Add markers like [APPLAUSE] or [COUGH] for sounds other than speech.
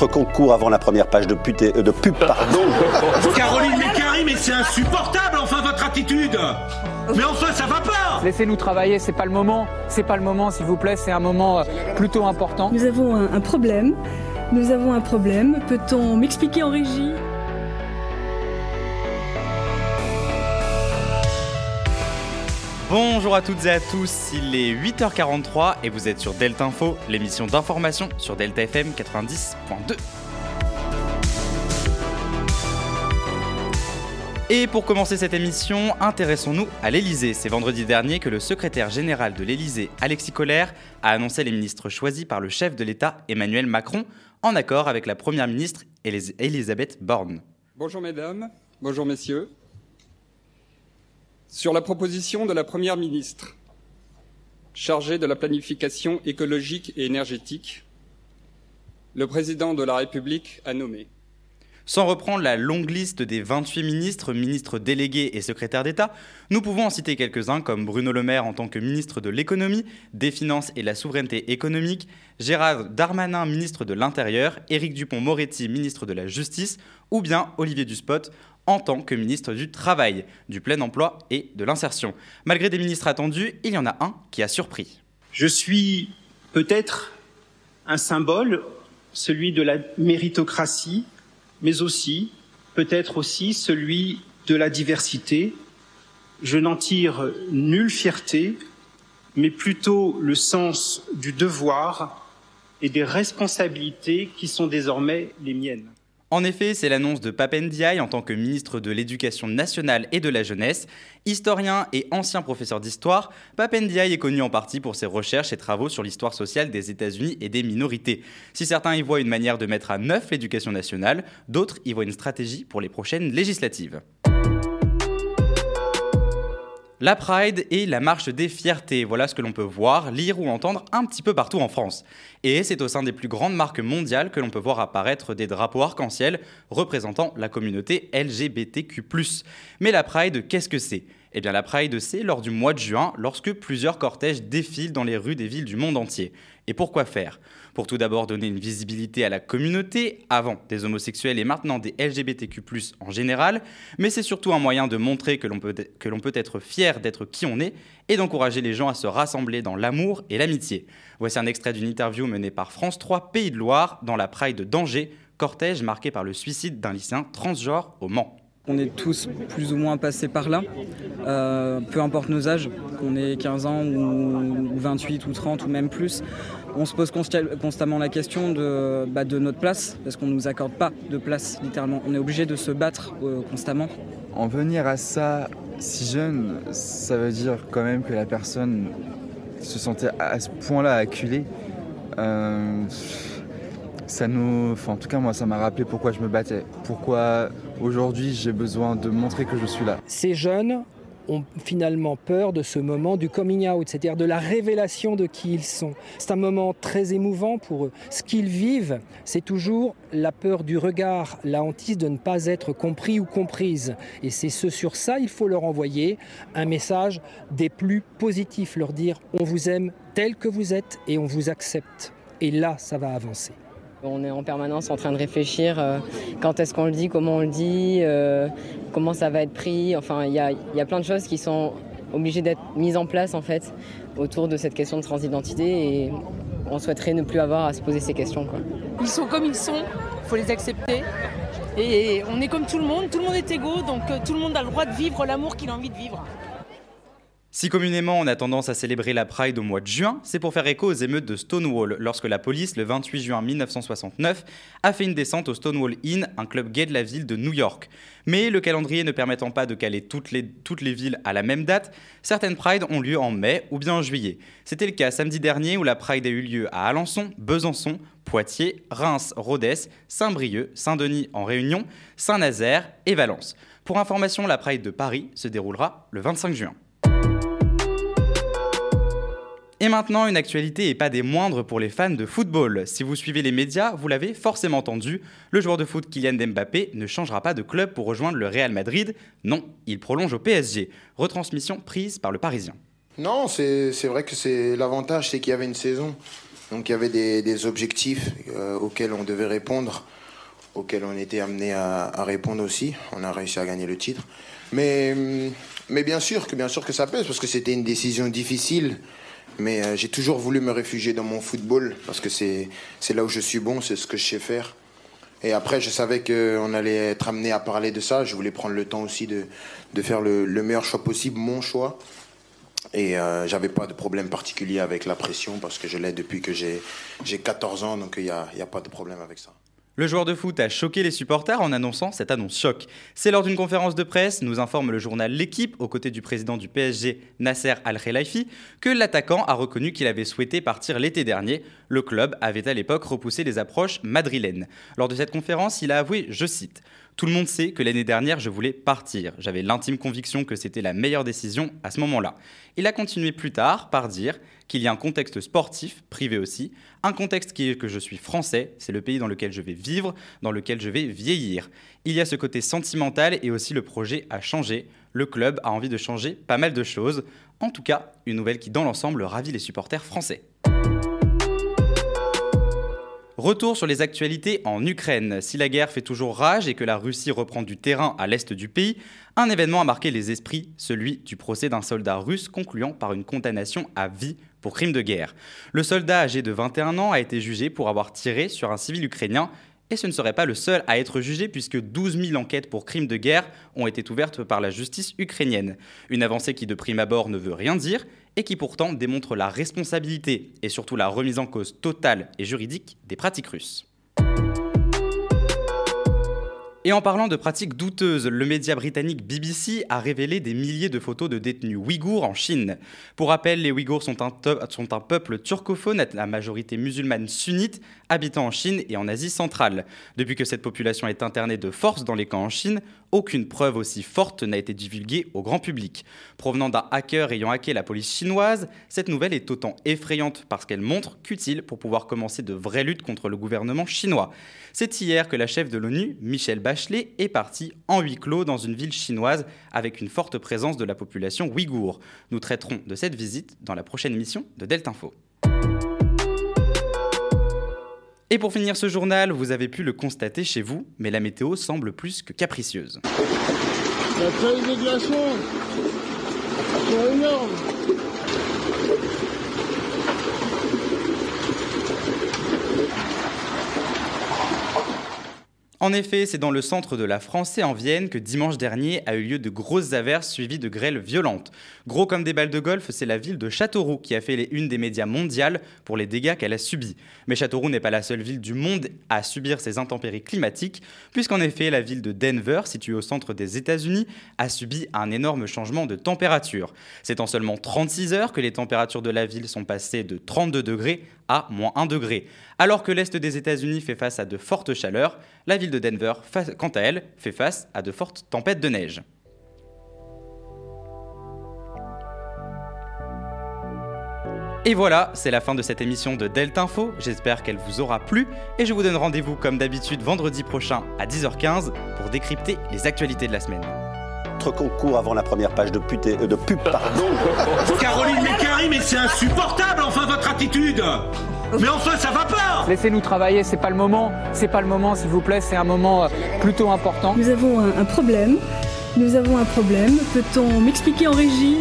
Votre concours avant la première page de, pute, euh, de pub, pardon. Caroline Mécari, mais c'est insupportable, enfin, votre attitude Mais enfin, ça va pas Laissez-nous travailler, c'est pas le moment. C'est pas le moment, s'il vous plaît, c'est un moment euh, plutôt important. Nous avons un, un problème. Nous avons un problème. Peut-on m'expliquer en régie? Bonjour à toutes et à tous, il est 8h43 et vous êtes sur Delta Info, l'émission d'information sur Delta FM 90.2. Et pour commencer cette émission, intéressons-nous à l'Elysée. C'est vendredi dernier que le secrétaire général de l'Elysée, Alexis Collère, a annoncé les ministres choisis par le chef de l'État, Emmanuel Macron, en accord avec la première ministre Elisabeth Borne. Bonjour mesdames, bonjour messieurs. Sur la proposition de la Première ministre, chargée de la planification écologique et énergétique, le président de la République a nommé sans reprendre la longue liste des 28 ministres, ministres délégués et secrétaires d'État, nous pouvons en citer quelques-uns comme Bruno Le Maire en tant que ministre de l'économie, des finances et la souveraineté économique, Gérard Darmanin, ministre de l'Intérieur, Éric Dupont-Moretti, ministre de la Justice, ou bien Olivier Dussopt en tant que ministre du Travail, du plein emploi et de l'insertion. Malgré des ministres attendus, il y en a un qui a surpris. Je suis peut-être un symbole, celui de la méritocratie, mais aussi, peut-être aussi, celui de la diversité. Je n'en tire nulle fierté, mais plutôt le sens du devoir et des responsabilités qui sont désormais les miennes. En effet, c'est l'annonce de Papendiaï en tant que ministre de l'Éducation nationale et de la jeunesse. Historien et ancien professeur d'histoire, Papendiaï est connu en partie pour ses recherches et travaux sur l'histoire sociale des États-Unis et des minorités. Si certains y voient une manière de mettre à neuf l'éducation nationale, d'autres y voient une stratégie pour les prochaines législatives. La Pride et la marche des fiertés, voilà ce que l'on peut voir, lire ou entendre un petit peu partout en France. Et c'est au sein des plus grandes marques mondiales que l'on peut voir apparaître des drapeaux arc-en-ciel représentant la communauté LGBTQ. Mais la Pride, qu'est-ce que c'est? Eh bien, la Pride, c'est lors du mois de juin, lorsque plusieurs cortèges défilent dans les rues des villes du monde entier. Et pourquoi faire? Pour tout d'abord donner une visibilité à la communauté, avant des homosexuels et maintenant des LGBTQ, en général, mais c'est surtout un moyen de montrer que l'on peut, être fier d'être qui on est et d'encourager les gens à se rassembler dans l'amour et l'amitié. Voici un extrait d'une interview menée par France 3 Pays de Loire dans la Pride d'Angers, cortège marqué par le suicide d'un lycéen transgenre au Mans. On est tous plus ou moins passés par là, euh, peu importe nos âges, qu'on ait 15 ans ou 28 ou 30 ou même plus. On se pose constamment la question de, bah, de notre place, parce qu'on ne nous accorde pas de place, littéralement. On est obligé de se battre euh, constamment. En venir à ça si jeune, ça veut dire quand même que la personne se sentait à ce point-là acculée. Euh, ça nous, en tout cas moi, ça m'a rappelé pourquoi je me battais, pourquoi aujourd'hui j'ai besoin de montrer que je suis là. Ces jeunes ont finalement peur de ce moment du coming out, c'est-à-dire de la révélation de qui ils sont. C'est un moment très émouvant pour eux. Ce qu'ils vivent, c'est toujours la peur du regard, la hantise de ne pas être compris ou comprise. Et c'est ce sur ça, il faut leur envoyer un message des plus positifs, leur dire on vous aime tel que vous êtes et on vous accepte. Et là, ça va avancer. On est en permanence en train de réfléchir euh, quand est-ce qu'on le dit, comment on le dit, euh, comment ça va être pris. Enfin, il y a, plein de choses qui sont obligées d'être mises en place en fait autour de cette question de transidentité et on souhaiterait ne plus avoir à se poser ces questions. Ils sont comme ils sont, il faut les accepter. Et on est comme tout le monde, tout le monde est égaux, donc euh, tout le monde a le droit de vivre l'amour qu'il a envie de vivre. Si communément on a tendance à célébrer la Pride au mois de juin, c'est pour faire écho aux émeutes de Stonewall, lorsque la police, le 28 juin 1969, a fait une descente au Stonewall Inn, un club gay de la ville de New York. Mais le calendrier ne permettant pas de caler toutes les, villes à la même date, certaines Prides ont lieu en mai ou bien en juillet. C'était le cas samedi dernier où la Pride a eu lieu à Alençon, Besançon, Poitiers, Reims, Rodez, Saint-Brieuc, Saint-Denis en Réunion, Saint-Nazaire et Valence. Pour information, la Pride de Paris se déroulera le 25 juin. Et maintenant, une actualité et pas des moindres pour les fans de football. Si vous suivez les médias, vous l'avez forcément entendu, le joueur de foot Kylian Mbappé ne changera pas de club pour rejoindre le Real Madrid. Non, il prolonge au PSG. Retransmission prise par le Parisien. Non, c'est vrai que c'est l'avantage, c'est qu'il y avait une saison. Donc il y avait des, objectifs euh, auxquels on devait répondre, auxquels on était amené à, répondre aussi. On a réussi à gagner le titre. Mais, mais bien sûr que bien sûr que ça pèse parce que c'était une décision difficile. Mais euh, j'ai toujours voulu me réfugier dans mon football parce que c'est là où je suis bon, c'est ce que je sais faire. Et après, je savais qu'on allait être amené à parler de ça. Je voulais prendre le temps aussi de, faire le, le meilleur choix possible, mon choix. Et euh, j'avais pas de problème particulier avec la pression parce que je l'ai depuis que j'ai 14 ans, donc il n'y a pas de problème avec ça. Le joueur de foot a choqué les supporters en annonçant cette annonce choc. C'est lors d'une conférence de presse, nous informe le journal L'équipe, aux côtés du président du PSG, Nasser Al-Khelaifi, que l'attaquant a reconnu qu'il avait souhaité partir l'été dernier. Le club avait à l'époque repoussé les approches madrilènes. Lors de cette conférence, il a avoué, je cite, tout le monde sait que l'année dernière, je voulais partir. J'avais l'intime conviction que c'était la meilleure décision à ce moment-là. Il a continué plus tard par dire qu'il y a un contexte sportif, privé aussi, un contexte qui est que je suis français, c'est le pays dans lequel je vais vivre, dans lequel je vais vieillir. Il y a ce côté sentimental et aussi le projet a changé. Le club a envie de changer pas mal de choses. En tout cas, une nouvelle qui dans l'ensemble ravit les supporters français. Retour sur les actualités en Ukraine. Si la guerre fait toujours rage et que la Russie reprend du terrain à l'est du pays, un événement a marqué les esprits, celui du procès d'un soldat russe concluant par une condamnation à vie pour crime de guerre. Le soldat âgé de 21 ans a été jugé pour avoir tiré sur un civil ukrainien et ce ne serait pas le seul à être jugé puisque 12 000 enquêtes pour crimes de guerre ont été ouvertes par la justice ukrainienne. Une avancée qui de prime abord ne veut rien dire et qui pourtant démontre la responsabilité et surtout la remise en cause totale et juridique des pratiques russes. Et en parlant de pratiques douteuses, le média britannique BBC a révélé des milliers de photos de détenus ouïghours en Chine. Pour rappel, les Ouïghours sont un, peuple turcophone à la majorité musulmane sunnite, habitant en Chine et en Asie centrale. Depuis que cette population est internée de force dans les camps en Chine, aucune preuve aussi forte n'a été divulguée au grand public. Provenant d'un hacker ayant hacké la police chinoise, cette nouvelle est autant effrayante parce qu'elle montre qu'utile pour pouvoir commencer de vraies luttes contre le gouvernement chinois. C'est hier que la chef de l'ONU, Michelle Bachelet, est partie en huis clos dans une ville chinoise avec une forte présence de la population ouïghour. Nous traiterons de cette visite dans la prochaine émission de Delta Info. Et pour finir ce journal, vous avez pu le constater chez vous, mais la météo semble plus que capricieuse. La des glaçons. En effet, c'est dans le centre de la France et en Vienne que dimanche dernier a eu lieu de grosses averses suivies de grêles violentes. Gros comme des balles de golf, c'est la ville de Châteauroux qui a fait les unes des médias mondiales pour les dégâts qu'elle a subis. Mais Châteauroux n'est pas la seule ville du monde à subir ces intempéries climatiques, puisqu'en effet, la ville de Denver, située au centre des États-Unis, a subi un énorme changement de température. C'est en seulement 36 heures que les températures de la ville sont passées de 32 degrés à moins 1 degré. Alors que l'Est des États-Unis fait face à de fortes chaleurs, la ville de Denver, quant à elle, fait face à de fortes tempêtes de neige. Et voilà, c'est la fin de cette émission de Delta Info. J'espère qu'elle vous aura plu et je vous donne rendez-vous comme d'habitude vendredi prochain à 10h15 pour décrypter les actualités de la semaine. Notre concours avant la première page de, pute, de pub, pardon. [LAUGHS] Caroline Mécari, mais c'est insupportable enfin votre attitude mais enfin, ça va pas Laissez-nous travailler, c'est pas le moment. C'est pas le moment, s'il vous plaît, c'est un moment euh, plutôt important. Nous avons un, un problème. Nous avons un problème. Peut-on m'expliquer en régie?